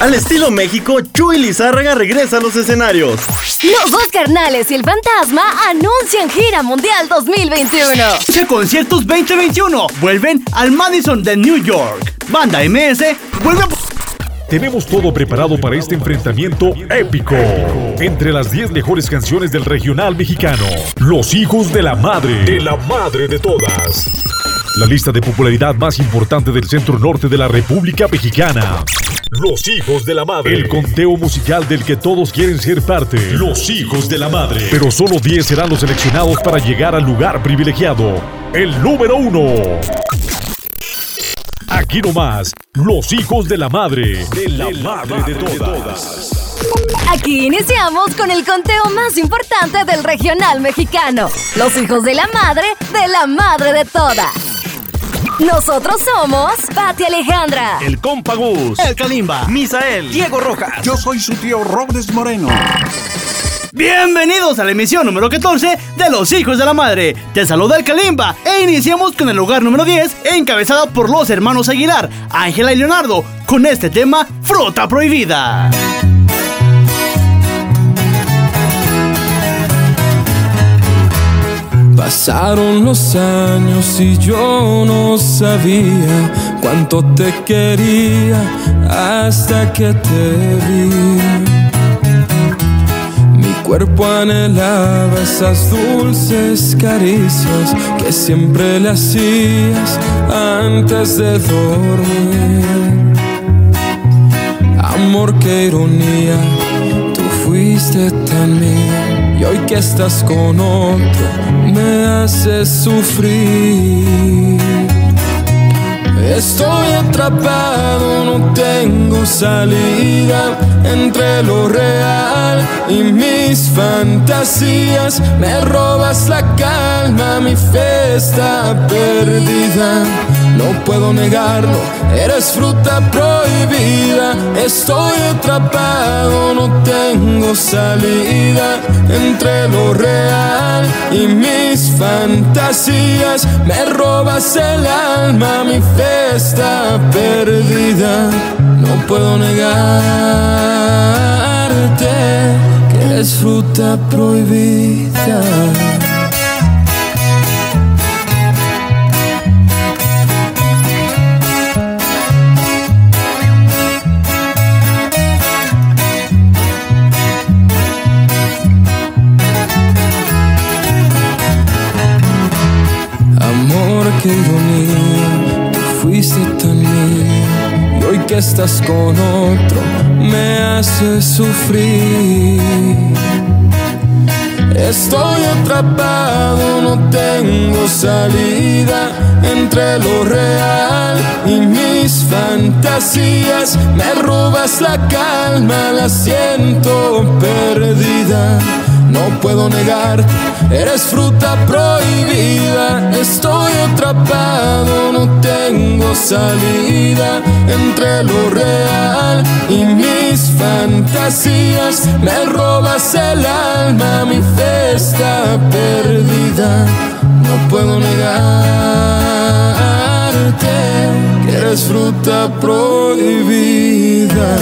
Al estilo México, Chuy Lizárraga regresa a los escenarios. Los dos carnales y el fantasma anuncian gira mundial 2021. Conciertos 2021 vuelven al Madison de New York. Banda MS vuelve a... Tenemos todo preparado para este enfrentamiento épico entre las 10 mejores canciones del regional mexicano. Los hijos de la madre, de la madre de todas. La lista de popularidad más importante del centro norte de la República Mexicana. Los hijos de la madre. El conteo musical del que todos quieren ser parte. Los hijos de la madre. Pero solo 10 serán los seleccionados para llegar al lugar privilegiado. El número uno. Aquí nomás, los hijos de la madre. De la, madre, de, todas. Aquí iniciamos con el conteo más importante del regional mexicano. Los hijos de la madre de la madre de todas. Nosotros somos Pati Alejandra, El Compagus, El Kalimba, Misael, Diego Rojas. Yo soy su tío Robles Moreno. Bienvenidos a la emisión número 14 de Los Hijos de la Madre. Te saluda el Kalimba e iniciamos con el lugar número 10, encabezado por los hermanos Aguilar, Ángela y Leonardo, con este tema Fruta Prohibida. Pasaron los años y yo no sabía cuánto te quería hasta que te vi. Mi cuerpo anhelaba esas dulces caricias que siempre le hacías antes de dormir. Amor, qué ironía, tú fuiste tan mía. Que estás con otro, me haces sufrir. Estoy atrapado, no tengo salida entre lo real y mis fantasías. Me robas la calma, mi fe está perdida. No puedo negarlo, eres fruta prohibida. Estoy atrapado, no tengo salida entre lo real y mis fantasías. Me robas el alma, mi fe está perdida. No puedo negarte que eres fruta prohibida. Amor, qué ironía, estás con otro, me haces sufrir. Estoy atrapado, no tengo salida entre lo real y mis fantasías. Me robas la calma, la siento perdida. No puedo negarte, eres fruta prohibida. Estoy atrapado, no tengo salida entre lo real y mis fantasías. Me robas el alma, mi fe está perdida. No puedo negarte que eres fruta prohibida.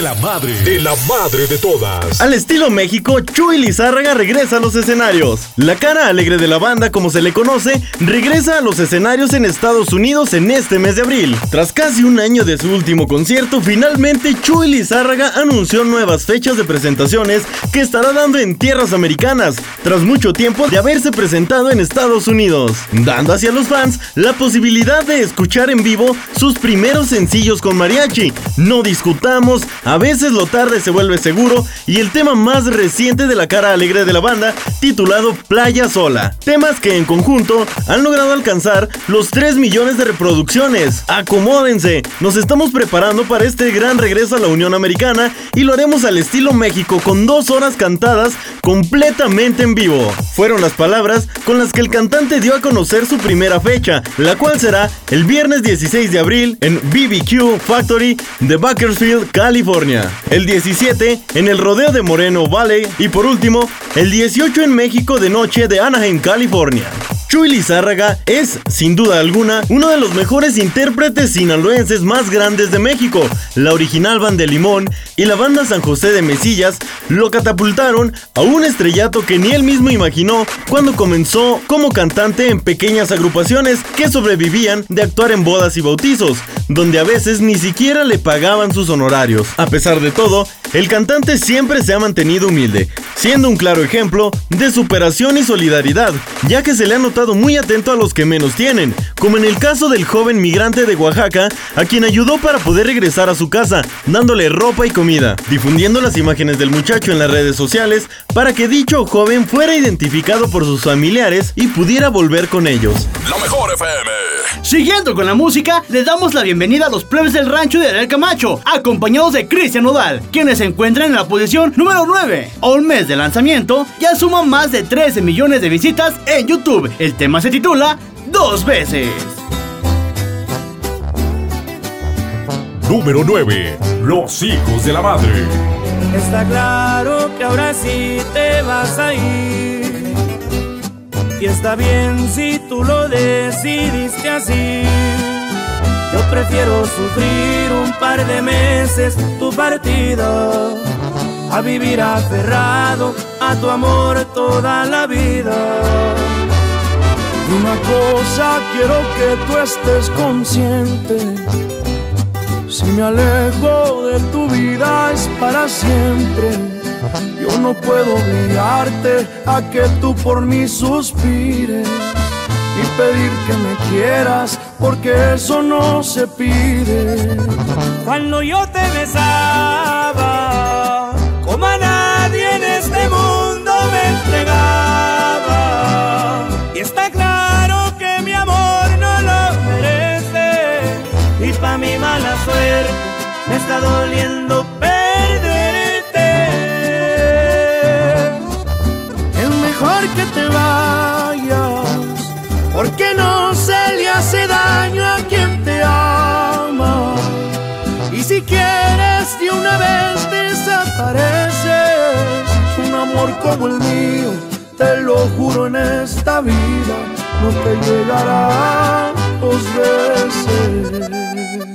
De la madre, de la madre de todas. Al estilo México, Chuy Lizárraga regresa a los escenarios. La cara alegre de la banda, como se le conoce, regresa a los escenarios en Estados Unidos en este mes de abril. Tras casi un año de su último concierto, finalmente Chuy Lizárraga anunció nuevas fechas de presentaciones que estará dando en tierras americanas, tras mucho tiempo de haberse presentado en Estados Unidos, dando hacia los fans la posibilidad de escuchar en vivo sus primeros sencillos con mariachi. No discutamos, a veces lo tarde se vuelve seguro, y el tema más reciente de la cara alegre de la banda, titulado Playa Sola. Temas que en conjunto han logrado alcanzar los 3 millones de reproducciones. Acomódense, nos estamos preparando para este gran regreso a la Unión Americana y lo haremos al estilo México con dos horas cantadas completamente en vivo. Fueron las palabras con las que el cantante dio a conocer su primera fecha, la cual será el viernes 16 de abril en BBQ Factory de Bakersfield, California. El 17 en el Rodeo de Moreno Valley y por último, el 18 en México de noche de Anaheim, California. Chuy Lizárraga es, sin duda alguna, uno de los mejores intérpretes sinaloenses más grandes de México. La original banda Limón y la banda San José de Mesillas lo catapultaron a un estrellato que ni él mismo imaginó cuando comenzó como cantante en pequeñas agrupaciones que sobrevivían de actuar en bodas y bautizos, donde a veces ni siquiera le pagaban sus honorarios. A pesar de todo, el cantante siempre se ha mantenido humilde, siendo un claro ejemplo de superación y solidaridad, ya que se le ha notado muy atento a los que menos tienen, como en el caso del joven migrante de Oaxaca, a quien ayudó para poder regresar a su casa, dándole ropa y comida, difundiendo las imágenes del muchacho en las redes sociales para que dicho joven fuera identificado por sus familiares y pudiera volver con ellos. Siguiendo con la música, le damos la bienvenida a los plebes del rancho de Ariel Camacho, acompañados de Cristian Nodal, quienes se encuentran en la posición número 9. A un mes de lanzamiento, ya suman más de 13 millones de visitas en YouTube. El tema se titula Dos veces. Número 9. Los hijos de la madre. Está claro que ahora sí te vas a ir. Y está bien si tú lo decidiste así. Yo prefiero sufrir un par de meses tu partida a vivir aferrado a tu amor toda la vida. Una cosa quiero que tú estés consciente. Si me alejo de tu vida es para siempre. Yo no puedo obligarte a que tú por mí suspires y pedir que me quieras porque eso no se pide. Cuando yo te besaba, como a nadie en este mundo me entregaba. Y está claro que mi amor no lo merece. Y pa' mi mala suerte me está doliendo como el mío, te lo juro en esta vida, no te llegará dos veces.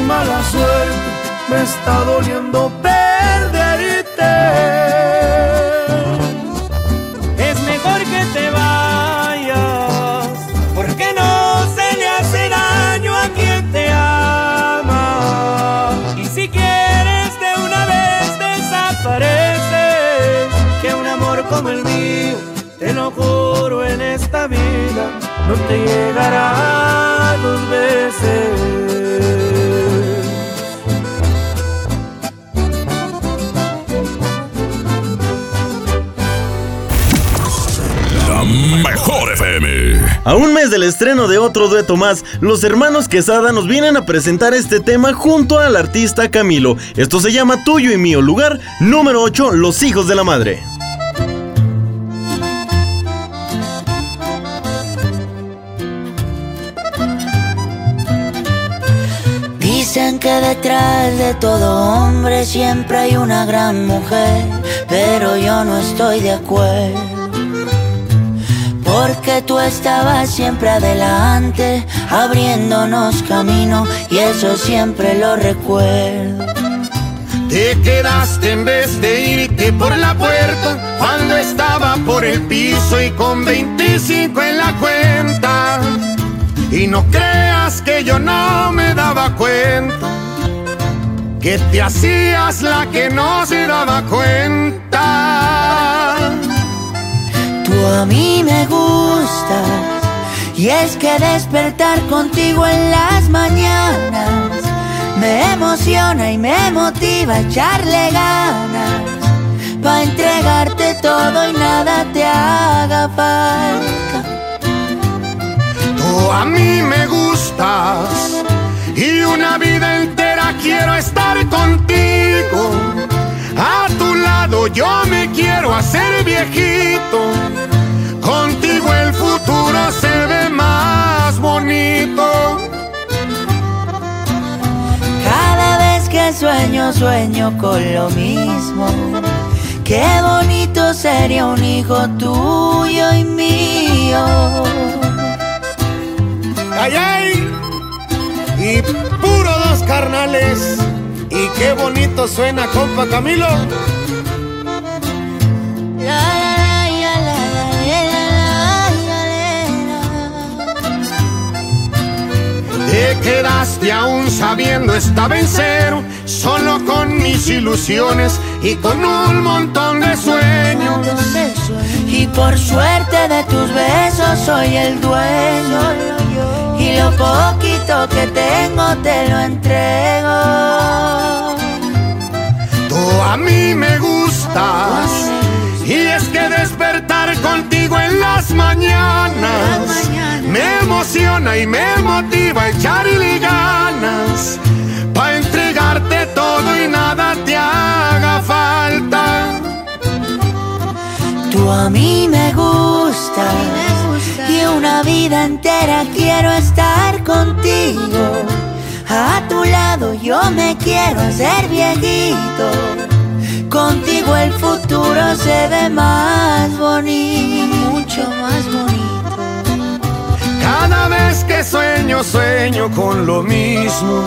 Mala suerte me está doliendo perderte. Es mejor que te vayas, porque no se le hace daño a quien te ama. Y si quieres de una vez desapareces, que un amor como el mío, te lo juro en esta vida, no te llegará dos veces. A un mes del estreno de otro dueto más, los hermanos Quesada nos vienen a presentar este tema junto al artista Camilo. Esto se llama Tuyo y Mío, lugar número 8, Los Hijos de la Madre. Dicen que detrás de todo hombre siempre hay una gran mujer, pero yo no estoy de acuerdo. Porque tú estabas siempre adelante, abriéndonos camino, y eso siempre lo recuerdo. Te quedaste en vez de irte por la puerta cuando estaba por el piso y con 25 en la cuenta. Y no creas que yo no me daba cuenta que te hacías la que no se daba cuenta. Tú a mí me gustas y es que despertar contigo en las mañanas me emociona y me motiva a echarle ganas para entregarte todo y nada te haga falta a mí me gustas y una vida entera quiero estar contigo. A tu lado yo me quiero hacer viejito. Contigo el futuro se ve más bonito. Cada vez que sueño, sueño con lo mismo. Qué bonito sería un hijo tuyo y mío ay, ay. Y puro dos carnales. Y qué bonito suena, compa Camilo. Te quedaste aún sabiendo esta vencer, solo con mis ilusiones y con un montón de sueños. Y por suerte de tus besos soy el dueño y lo poquito que tengo te lo entrego. Tú a mí me gustas y es que despertar contigo en las mañanas me emociona y me motiva a echarle ganas para entregarte todo y nada te haga falta. Tú a mí me gustas y una vida entera quiero estar contigo. A tu lado yo me quiero hacer viejito. Contigo el futuro se ve más bonito, mucho más bonito. Cada vez que sueño, sueño con lo mismo.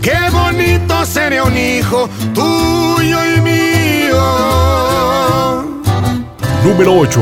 Qué bonito sería un hijo tuyo y mío. Número 8.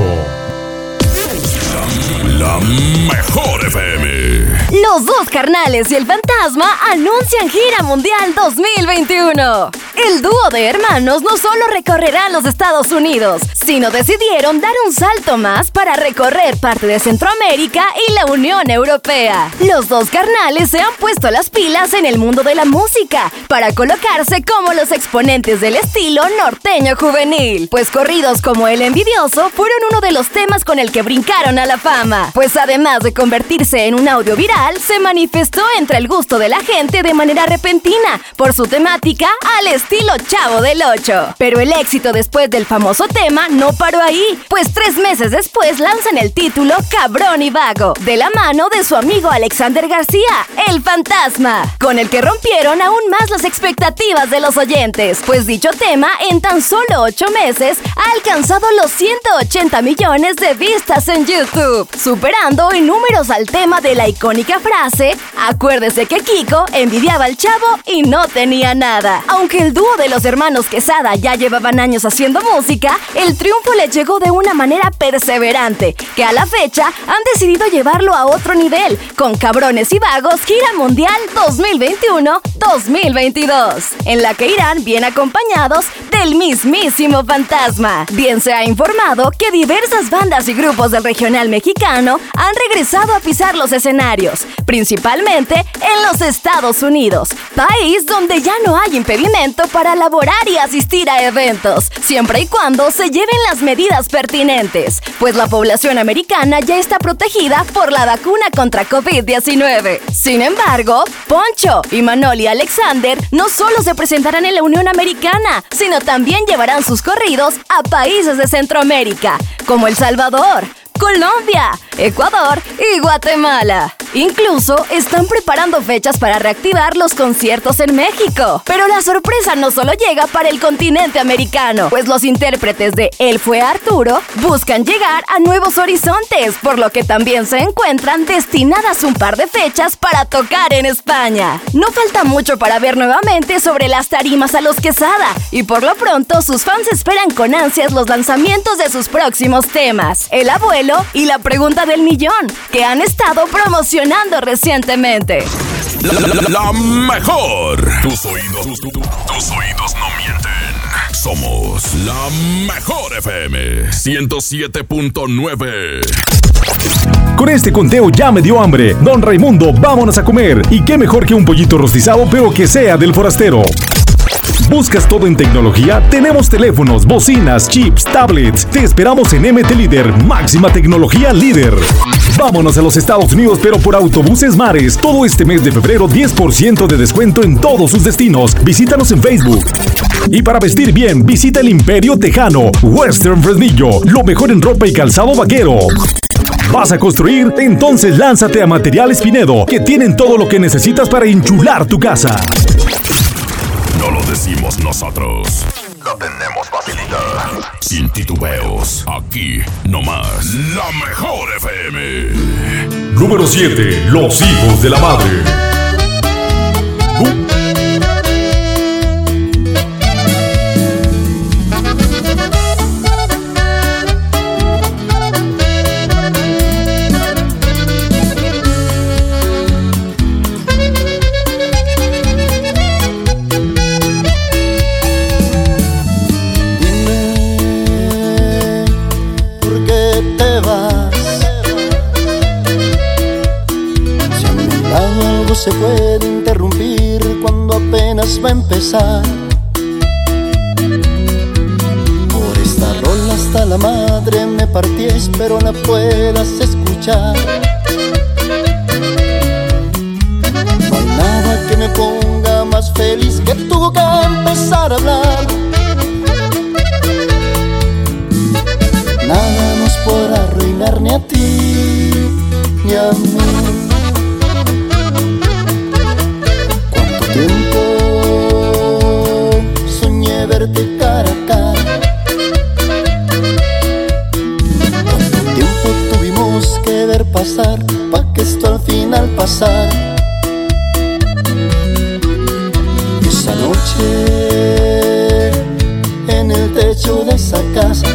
La mejor FM. Los dos carnales y el fantasma anuncian gira mundial 2021. El dúo de hermanos no solo recorrerá los Estados Unidos, sino decidieron dar un salto más para recorrer parte de Centroamérica y la Unión Europea. Los dos carnales se han puesto las pilas en el mundo de la música para colocarse como los exponentes del estilo norteño juvenil, pues corridos como El Envidioso fueron uno de los temas con el que brincaron a la fama, pues además de convertirse en un audio viral, se manifestó entre el gusto de la gente de manera repentina por su temática al estilo Chavo del 8. Pero el éxito después del famoso tema no paró ahí, pues tres meses después lanzan el título Cabrón y Vago, de la mano de su amigo Alexander García, el fantasma, con el que rompieron aún más las expectativas de los oyentes, pues dicho tema en tan solo ocho meses ha alcanzado los 180 millones de vistas en YouTube, superando en números al tema de la icónica frase, acuérdese que Kiko envidiaba al chavo y no tenía nada. Aunque el dúo de los hermanos Quesada ya llevaban años haciendo música, el triunfo les llegó de una manera perseverante, que a la fecha han decidido llevarlo a otro nivel, con Cabrones y Vagos Gira Mundial 2021-2022, en la que irán bien acompañados de el mismísimo fantasma. Bien se ha informado que diversas bandas y grupos del regional mexicano han regresado a pisar los escenarios, principalmente en los Estados Unidos, país donde ya no hay impedimento para laborar y asistir a eventos, siempre y cuando se lleven las medidas pertinentes, pues la población americana ya está protegida por la vacuna contra COVID-19. Sin embargo, Poncho y Manoli Alexander no solo se presentarán en la Unión Americana, sino también llevarán sus corridos a países de Centroamérica, como El Salvador, Colombia, Ecuador y Guatemala. Incluso están preparando fechas para reactivar los conciertos en México. Pero la sorpresa no solo llega para el continente americano, pues los intérpretes de Él fue Arturo buscan llegar a nuevos horizontes, por lo que también se encuentran destinadas un par de fechas para tocar en España. No falta mucho para ver nuevamente sobre las tarimas a los Quesada, y por lo pronto sus fans esperan con ansias los lanzamientos de sus próximos temas, El Abuelo y La Pregunta del Millón, que han estado promocionando recientemente. La, la- la- la mejor. Tus oídos, tus, tus- tus oídos no mienten. Somos la mejor FM 107.9. Con este conteo ya me dio hambre. Don Raimundo, vámonos a comer. Y qué mejor que un pollito rostizado, pero que sea del forastero. ¿Buscas todo en tecnología? Tenemos teléfonos, bocinas, chips, tablets. Te esperamos en MT Líder, máxima tecnología líder. Vámonos a los Estados Unidos, pero por autobuses mares. Todo este mes de febrero, 10% de descuento en todos sus destinos. Visítanos en Facebook. Y para vestir bien, visita el Imperio Tejano, Western Fresnillo, lo mejor en ropa y calzado vaquero. ¿Vas a construir? Entonces lánzate a Materiales Pinedo, que tienen todo lo que necesitas para enchular tu casa. No lo decimos nosotros. Lo tenemos facilitado. Sin titubeos. Aquí nomás. La mejor FM. Número 7. Los hijos de la madre. Se puede interrumpir cuando apenas va a empezar. Por esta rola hasta la madre me partí, espero la puedas escuchar. No hay nada que me ponga más feliz que tú que empezar a hablar. Esa noche en el techo de esa casa.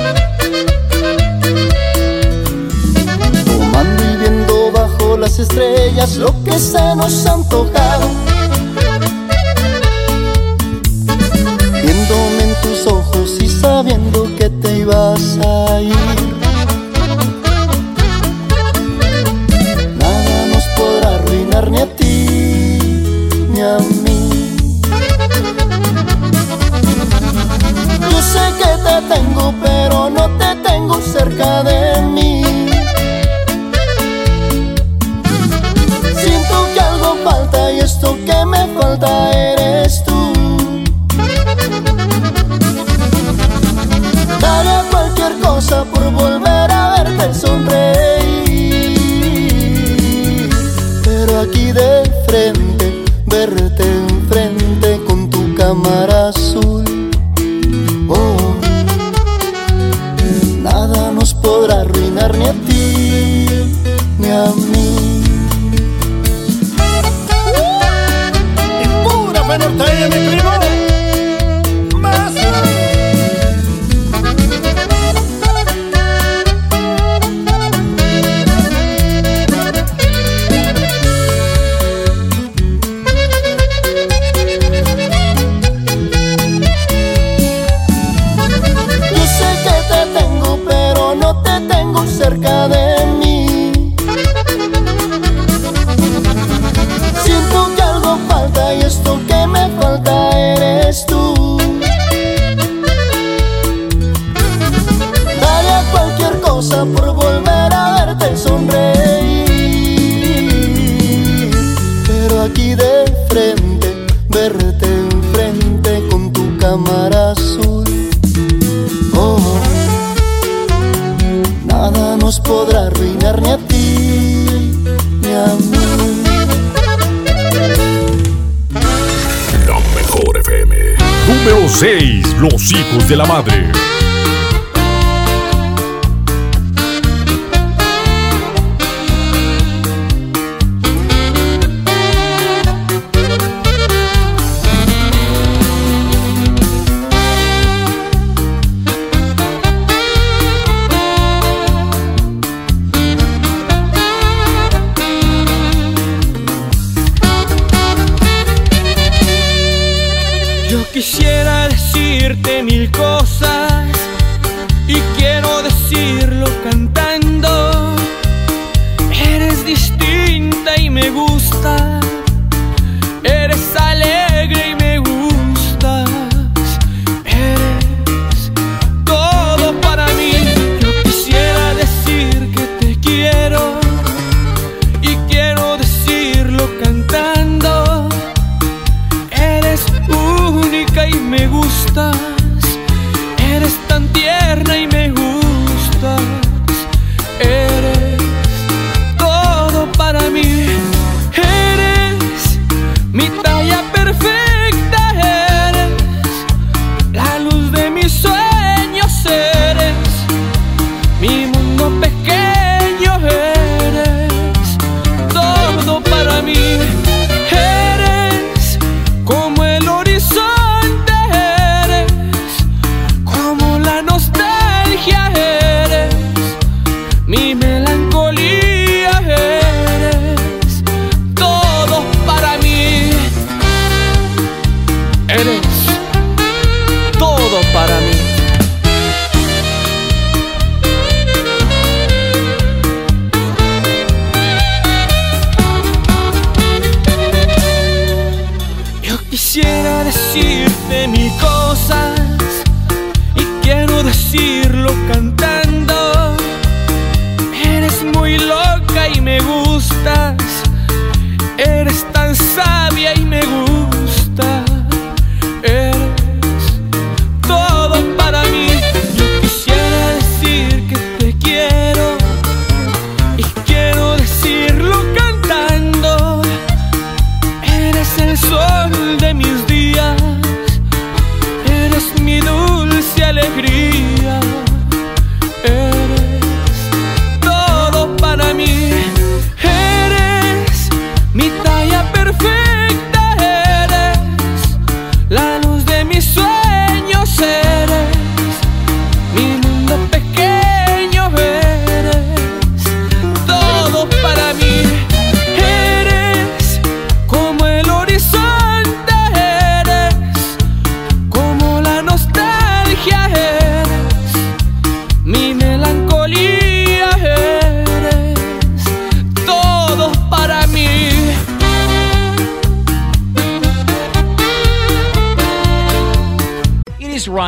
Tomando y viendo bajo las estrellas lo que se nos ha verte enfrente con tu cámara azul.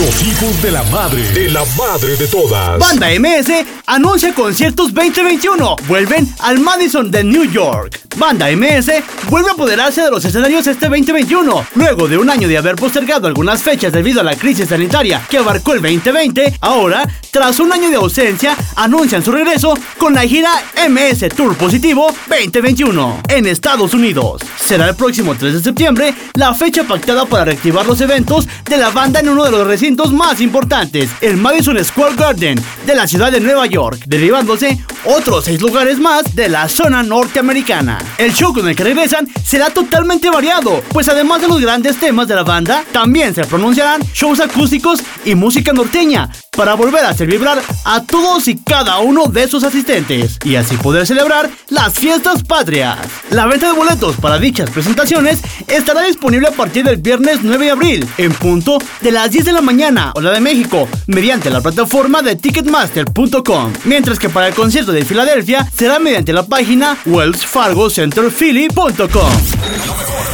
Los hijos de la madre. De la madre de todas. Banda MS anuncia conciertos 2021. Vuelven al Madison de New York. Banda MS vuelve a apoderarse de los escenarios este 2021. Luego de un año de haber postergado algunas fechas debido a la crisis sanitaria que abarcó el 2020, ahora, tras un año de ausencia, anuncian su regreso con la gira MS Tour Positivo 2021 en Estados Unidos. Será el próximo 3 de septiembre la fecha pactada para reactivar los eventos de la banda en uno de los recintos más importantes, el Madison Square Garden de la ciudad de Nueva York, derivándose otros seis lugares más de la zona norteamericana. El show con el que regresan será totalmente variado, pues además de los grandes temas de la banda, también se pronunciarán shows acústicos y música norteña, para volver a hacer vibrar a todos y cada uno de sus asistentes y así poder celebrar las fiestas patrias. La venta de boletos para dichas presentaciones estará disponible a partir del viernes 9 de abril en punto de las 10 de la mañana hora de México mediante la plataforma de ticketmaster.com, mientras que para el concierto de Filadelfia será mediante la página wellsfargocenterphilly.com.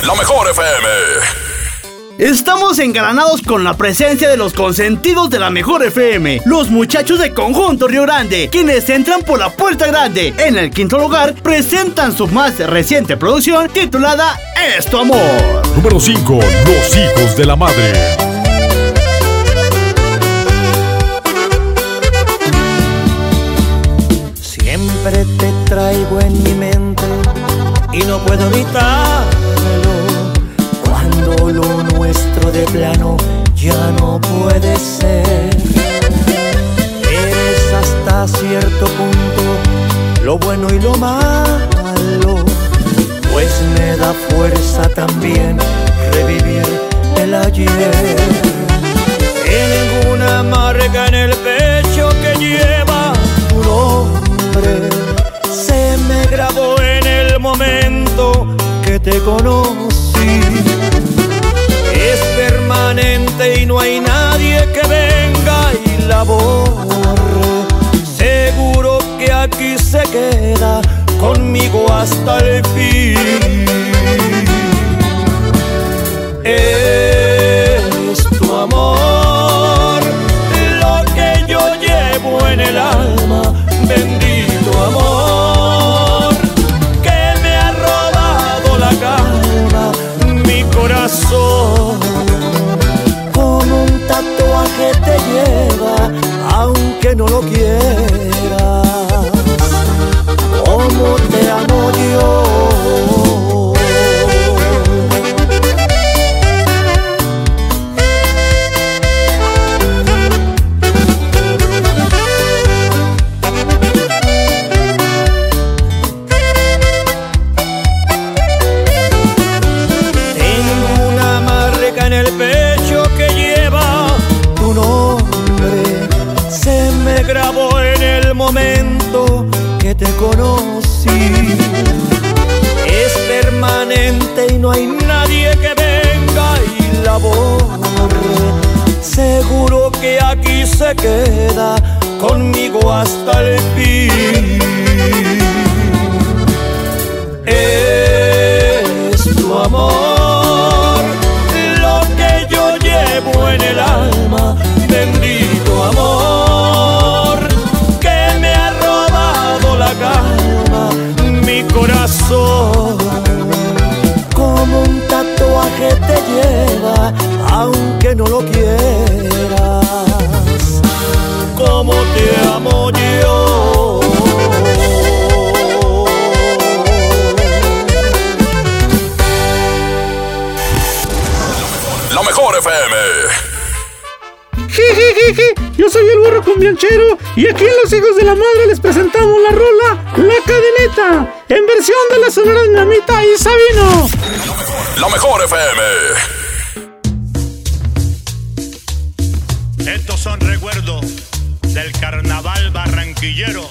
La mejor FM. Estamos engalanados con la presencia de los consentidos de la mejor FM, los muchachos de Conjunto Río Grande, quienes entran por la puerta grande. En el quinto lugar presentan su más reciente producción titulada Es tu amor. Número 5. Los hijos de la madre. Siempre te traigo en mi mente y no puedo evitarlo. Cuando lo nuestro de plano ya no puede ser. Eres hasta cierto punto lo bueno y lo malo. Pues me da fuerza también revivir el ayer. Te conocí. Es permanente y no hay nadie que venga y la. Seguro que aquí se queda conmigo hasta el fin. Aunque no lo quieras. Seguro que aquí se queda conmigo hasta el fin. Es tu amor lo que yo llevo en el alma, bendito amor que me ha robado la calma, mi corazón. Tatuaje te lleva, aunque no lo quieras. Como te amo yo. La mejor FM. Jijijiji, Yo soy el burro cumbianchero y aquí en Los Hijos de la Madre les presentamos la rola La Cadeneta en versión de la Sonora Dinamita y Sabino. La mejor FM. Estos son recuerdos del carnaval barranquillero.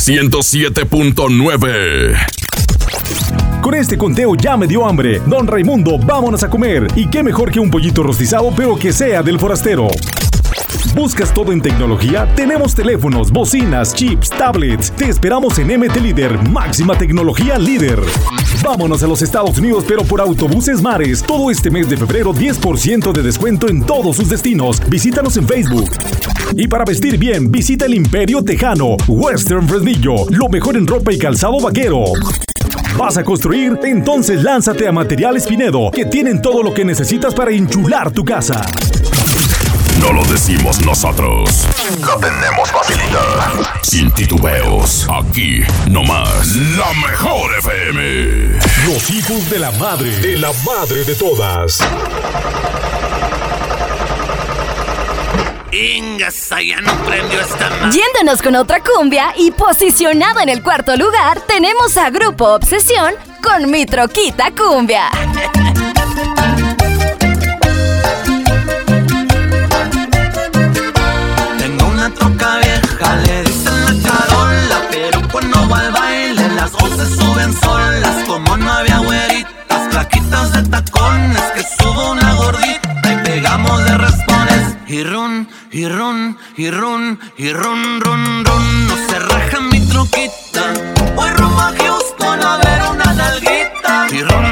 107.9. Con este conteo ya me dio hambre. Don Raimundo, vámonos a comer. Y qué mejor que un pollito rostizado, pero que sea del forastero. ¿Buscas todo en tecnología? Tenemos teléfonos, bocinas, chips, tablets. Te esperamos en MT Líder, máxima tecnología líder. Vámonos a los Estados Unidos, pero por autobuses mares. Todo este mes de febrero, 10% de descuento en todos sus destinos. Visítanos en Facebook. Y para vestir bien, visita el Imperio Tejano, Western Fresnillo, lo mejor en ropa y calzado vaquero. ¿Vas a construir? Entonces lánzate a Materiales Pinedo, que tienen todo lo que necesitas para enchular tu casa. No lo decimos nosotros. La tenemos facilita. Sin titubeos. Aquí nomás. La mejor FM. Los hijos de la madre. De la madre de todas. Yéndonos con otra cumbia y posicionado en el cuarto lugar, tenemos a Grupo Obsesión con Mi Troquita Cumbia. y ron, y ron, y ron, ron, ron. No se raja mi truquita. Voy rumbo a Houston a ver una nalguita. Y ron,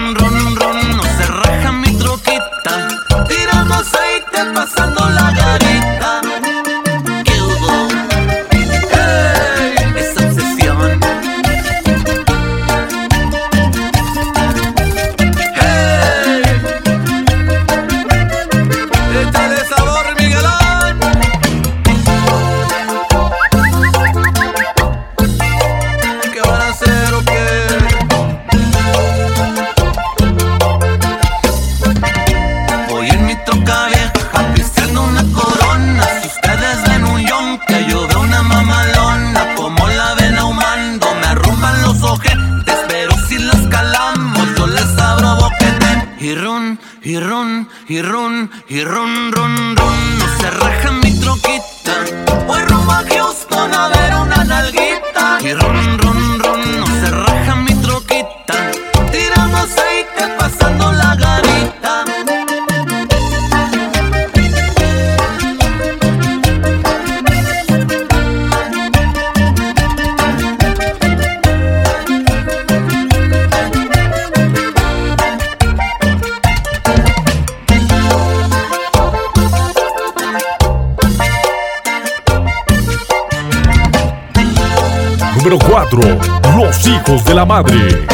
la madre.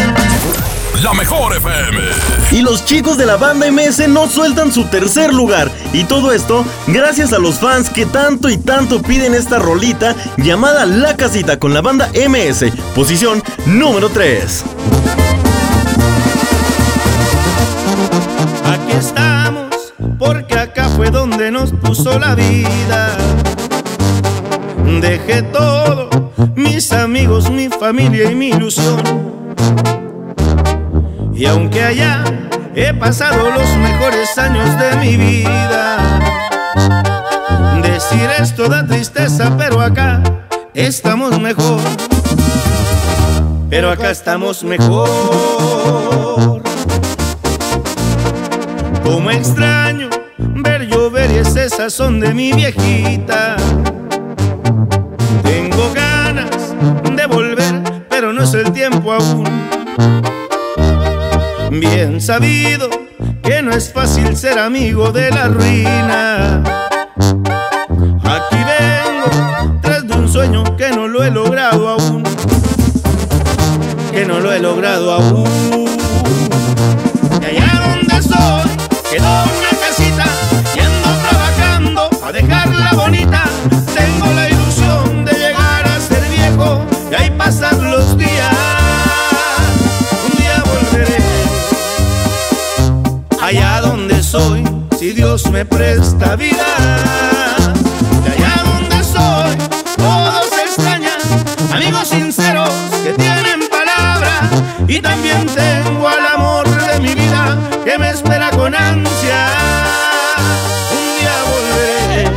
La mejor FM. Y los chicos de la banda MS no sueltan su tercer lugar. Y todo esto gracias a los fans que tanto y tanto piden esta rolita llamada La Casita con la banda MS. Posición número 3. Aquí estamos, porque acá fue donde nos puso la vida. Dejé todo, mi familia y mi ilusión. Y aunque allá he pasado los mejores años de mi vida, decir esto da tristeza, pero acá estamos mejor. Pero acá estamos mejor. Como extraño ver llover y ese de mi viejita. No es el tiempo aún. Bien sabido que no es fácil ser amigo de la ruina. Aquí vengo tras de un sueño que no lo he logrado aún. Que no lo he logrado aún. Me presta vida. De allá donde soy, todos extrañan, amigos sinceros que tienen palabra. Y también tengo al amor de mi vida que me espera con ansia. Un día volveré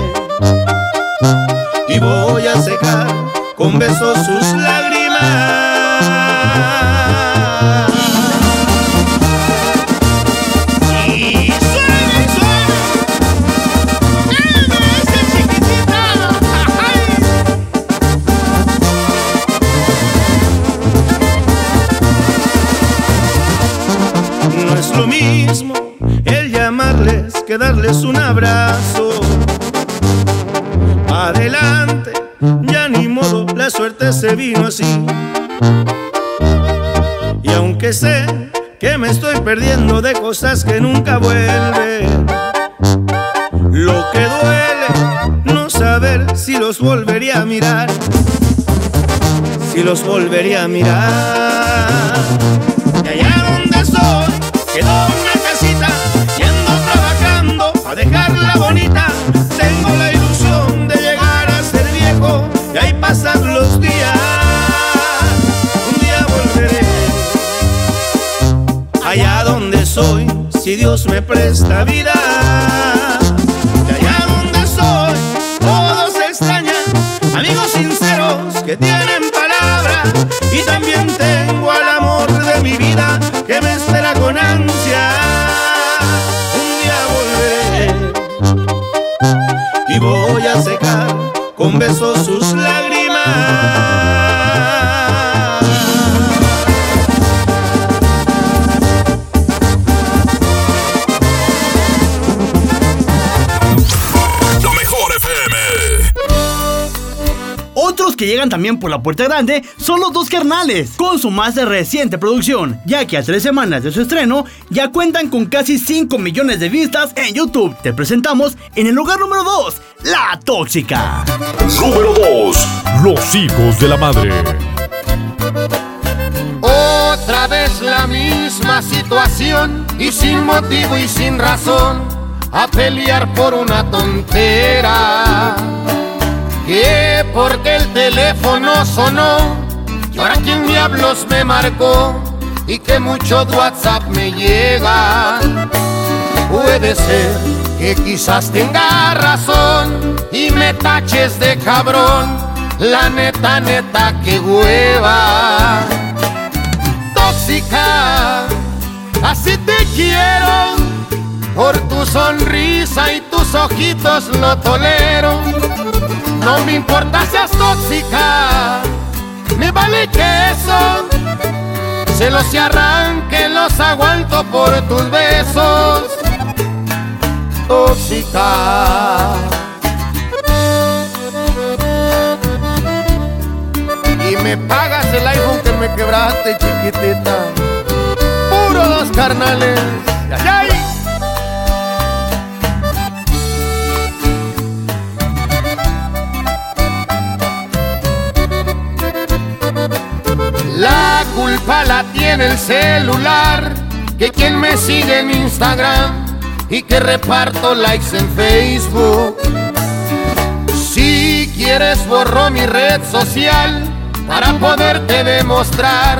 y voy a secar con besos sus lágrimas. Adelante, ya ni modo, la suerte se vino así. Y aunque sé que me estoy perdiendo de cosas que nunca vuelven, lo que duele no saber si los volvería a mirar, si los volvería a mirar. Y allá donde soy, quedó una casita y ando trabajando a dejarla bonita. Tengo la si Dios me presta vida. De allá donde soy, todos extrañan, amigos sinceros que tienen palabra. Y también tengo al amor de mi vida que me espera con ansia. Un día volveré y voy a secar con besos sus lágrimas. Llegan también por la puerta grande son los dos carnales, con su más reciente producción, ya que a tres semanas de su estreno ya cuentan con casi 5 millones de vistas en YouTube. Te presentamos en el lugar número 2, La Tóxica. Número 2. Los hijos de la madre. Otra vez la misma situación y sin motivo y sin razón a pelear por una tontera. Que porque el teléfono sonó y ahora quién diablos me marcó y que mucho WhatsApp me llega. Puede ser que quizás tenga razón y me taches de cabrón. La neta, neta, que hueva tóxica. Así te quiero, por tu sonrisa y tus ojitos lo tolero. No me importa seas tóxica, me vale que eso. Se los arranque, los aguanto por tus besos. Tóxica. Y me pagas el iPhone que me quebraste, chiquitita. Puro dos carnales. La culpa la tiene el celular, que quien me sigue en Instagram y que reparto likes en Facebook. Si quieres borro mi red social para poderte demostrar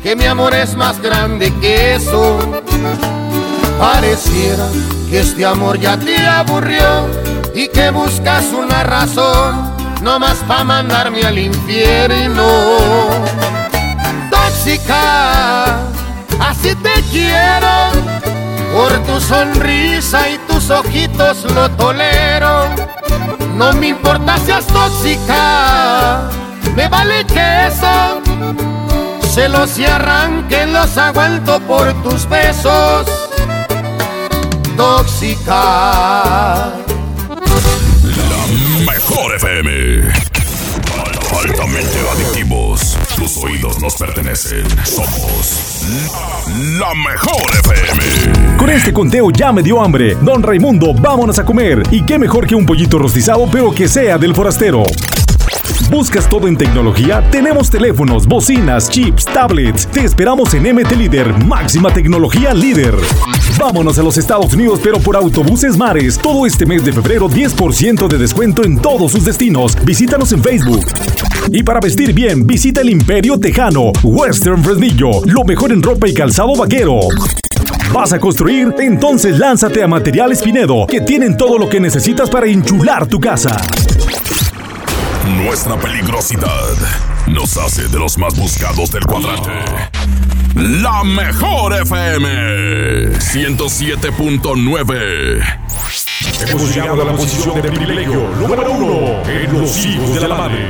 que mi amor es más grande que eso. Pareciera que este amor ya te aburrió y que buscas una razón no más para mandarme al infierno. Así te quiero, por tu sonrisa y tus ojitos lo tolero. No me importa si seas tóxica, me vale que eso. Celos y arranques los aguanto por tus besos. Tóxica. La mejor FM. Altamente adictivos. Tus oídos nos pertenecen. Somos la mejor FM. Con este conteo ya me dio hambre. Don Raimundo, vámonos a comer. Y qué mejor que un pollito rostizado, pero que sea del forastero. ¿Buscas todo en tecnología? Tenemos teléfonos, bocinas, chips, tablets. Te esperamos en MT Líder, máxima tecnología líder. Vámonos a los Estados Unidos, pero por autobuses mares. Todo este mes de febrero, 10% de descuento en todos sus destinos. Visítanos en Facebook. Y para vestir bien, visita el Imperio Tejano, Western Fresnillo, lo mejor en ropa y calzado vaquero. ¿Vas a construir? Entonces lánzate a Materiales Pinedo, que tienen todo lo que necesitas para enchular tu casa. Nuestra peligrosidad nos hace de los más buscados del cuadrante. La mejor FM 107.9. Hemos llegado a la posición de privilegio número uno en los hijos de la madre.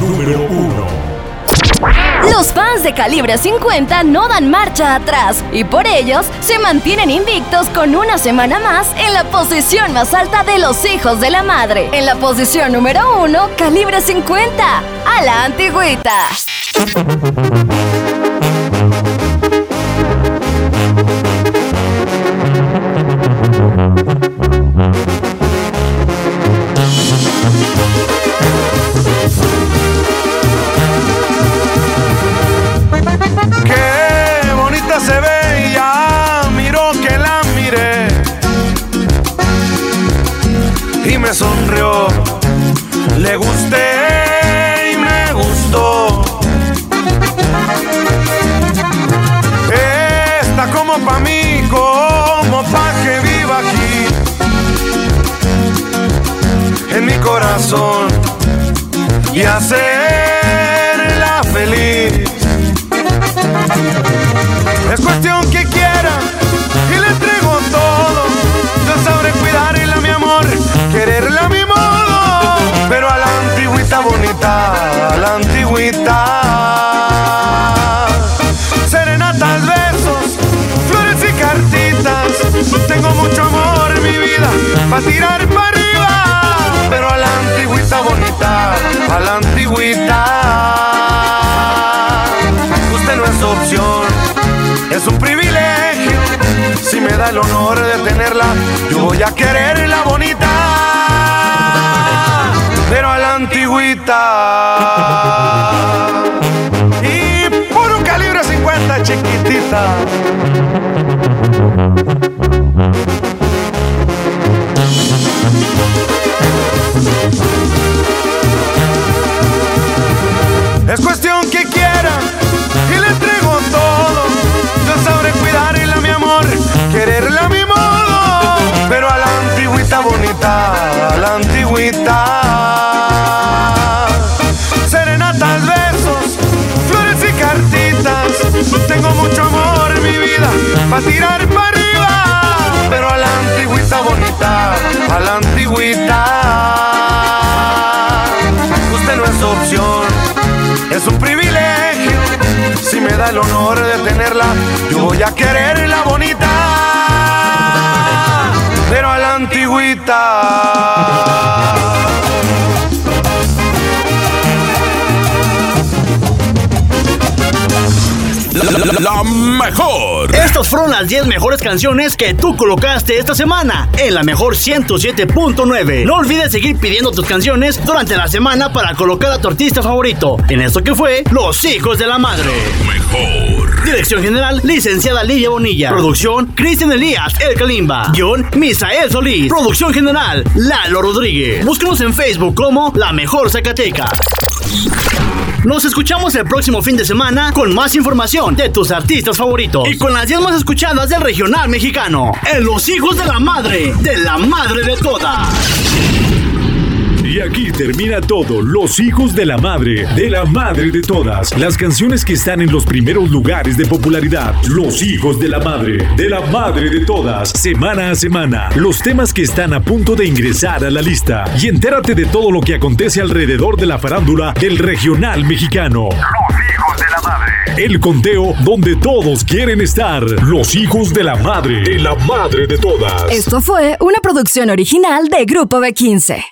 Número uno. Los fans de calibre 50 no dan marcha atrás y por ellos se mantienen invictos con una semana más en la posición más alta de los hijos de la madre. En la posición número 1, calibre 50, a la antigüita. Sonrió. Le gusté y me gustó. Está como pa' mí, como pa' que viva aquí en mi corazón y hacerla Usted no es opción es un privilegio. Si me da el honor de tenerla, yo voy a quererla bonita, pero a la antigüita. La, mejor. Estas fueron las 10 mejores canciones que tú colocaste esta semana en la mejor 107.9. No olvides seguir pidiendo tus canciones durante la semana para colocar a tu artista favorito en esto que fue Los Hijos de la Madre. Mejor. Dirección General, licenciada Lidia Bonilla. Producción, Cristian Elías, El Kalimba. Guión, Misael Solís. Producción General, Lalo Rodríguez. Búscanos en Facebook como La Mejor Zacateca. Nos escuchamos el próximo fin de semana con más información de tus artistas favoritos y con las 10 más escuchadas del regional mexicano. En Los Hijos de la Madre, de la Madre de Todas. Y aquí termina todo, los hijos de la madre, de la madre de todas. Las canciones que están en los primeros lugares de popularidad. Los hijos de la madre, de la madre de todas. Semana a semana, los temas que están a punto de ingresar a la lista. Y entérate de todo lo que acontece alrededor de la farándula del regional mexicano. Los hijos de la madre. El conteo donde todos quieren estar. Los hijos de la madre, de la madre de todas. Esto fue una producción original de Grupo B15.